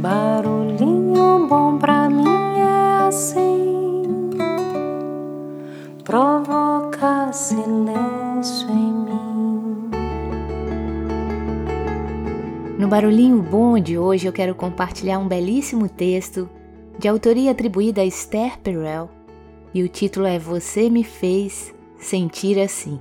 Barulhinho bom pra mim é assim, provoca silêncio em mim. No Barulhinho Bom de hoje eu quero compartilhar um belíssimo texto de autoria atribuída a Esther Perel e o título é Você me fez sentir assim.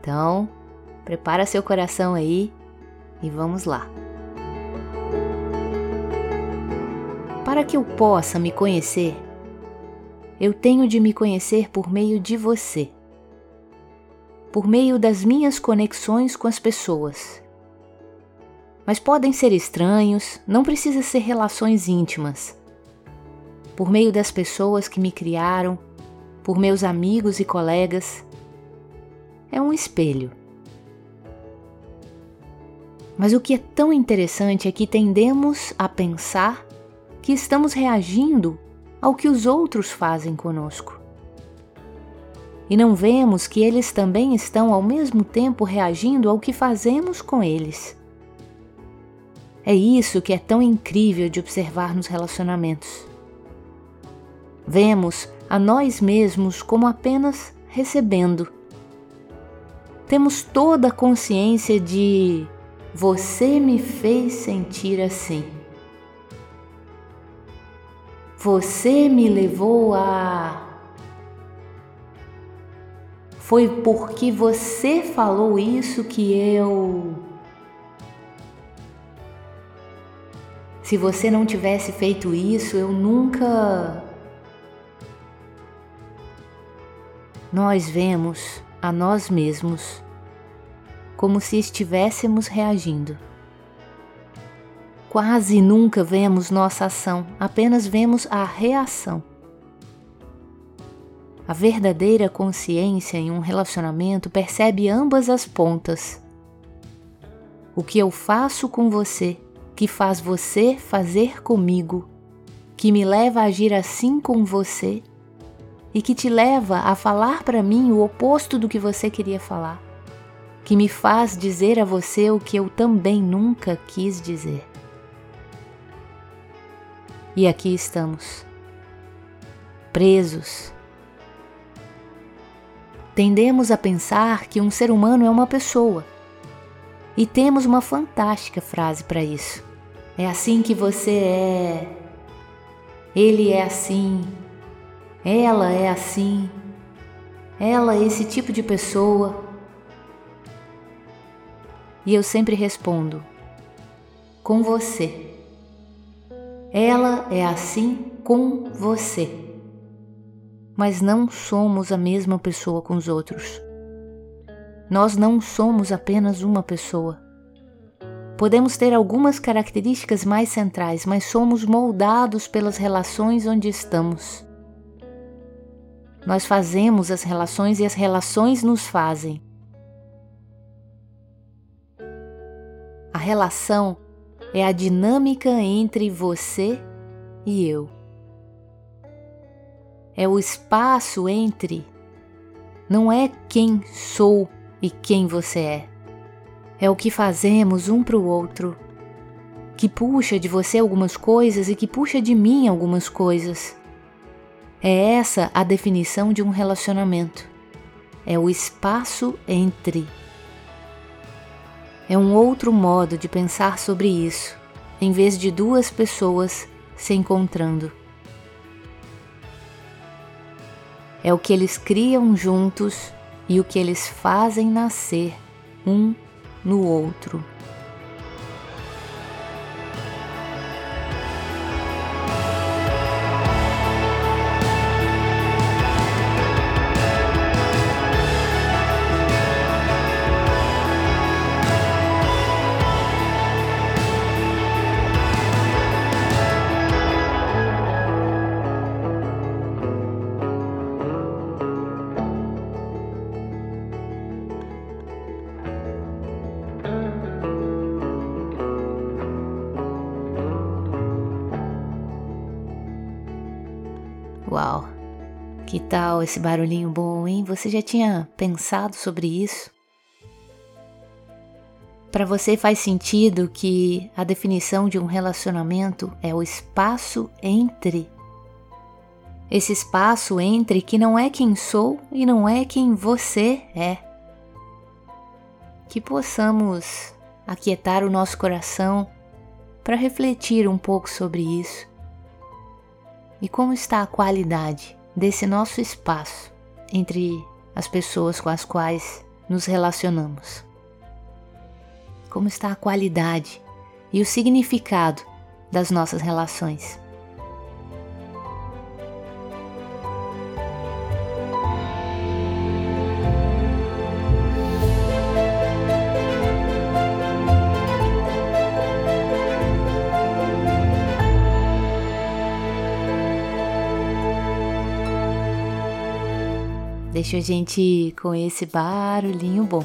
Então, prepara seu coração aí e vamos lá. Para que eu possa me conhecer, eu tenho de me conhecer por meio de você, por meio das minhas conexões com as pessoas. Mas podem ser estranhos, não precisa ser relações íntimas. Por meio das pessoas que me criaram, por meus amigos e colegas. É um espelho. Mas o que é tão interessante é que tendemos a pensar que estamos reagindo ao que os outros fazem conosco. E não vemos que eles também estão ao mesmo tempo reagindo ao que fazemos com eles. É isso que é tão incrível de observar nos relacionamentos. Vemos a nós mesmos como apenas recebendo. Temos toda a consciência de você me fez sentir assim. Você me levou a. Foi porque você falou isso que eu. Se você não tivesse feito isso, eu nunca. Nós vemos a nós mesmos como se estivéssemos reagindo. Quase nunca vemos nossa ação, apenas vemos a reação. A verdadeira consciência em um relacionamento percebe ambas as pontas. O que eu faço com você, que faz você fazer comigo, que me leva a agir assim com você e que te leva a falar para mim o oposto do que você queria falar, que me faz dizer a você o que eu também nunca quis dizer. E aqui estamos, presos. Tendemos a pensar que um ser humano é uma pessoa. E temos uma fantástica frase para isso. É assim que você é. Ele é assim. Ela é assim. Ela é esse tipo de pessoa. E eu sempre respondo: com você. Ela é assim com você. Mas não somos a mesma pessoa com os outros. Nós não somos apenas uma pessoa. Podemos ter algumas características mais centrais, mas somos moldados pelas relações onde estamos. Nós fazemos as relações e as relações nos fazem. A relação é a dinâmica entre você e eu. É o espaço entre. Não é quem sou e quem você é. É o que fazemos um para o outro, que puxa de você algumas coisas e que puxa de mim algumas coisas. É essa a definição de um relacionamento. É o espaço entre. É um outro modo de pensar sobre isso, em vez de duas pessoas se encontrando. É o que eles criam juntos e o que eles fazem nascer um no outro. Que tal esse barulhinho bom, hein? Você já tinha pensado sobre isso? Para você faz sentido que a definição de um relacionamento é o espaço entre. Esse espaço entre que não é quem sou e não é quem você é. Que possamos aquietar o nosso coração para refletir um pouco sobre isso. E como está a qualidade desse nosso espaço entre as pessoas com as quais nos relacionamos? como está a qualidade e o significado das nossas relações. Deixa a gente com esse barulhinho bom.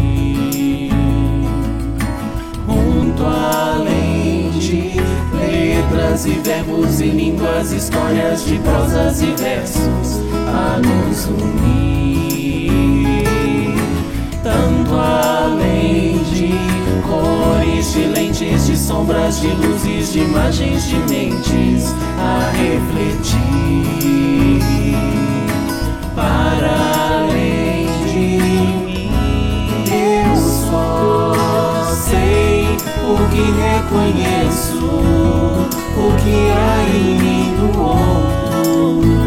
e verbos e línguas, histórias de prosas e versos a nos unir. Tanto além de cores, de lentes, de sombras, de luzes, de imagens, de mentes a refletir. Para reconheço o que há em mim do outro.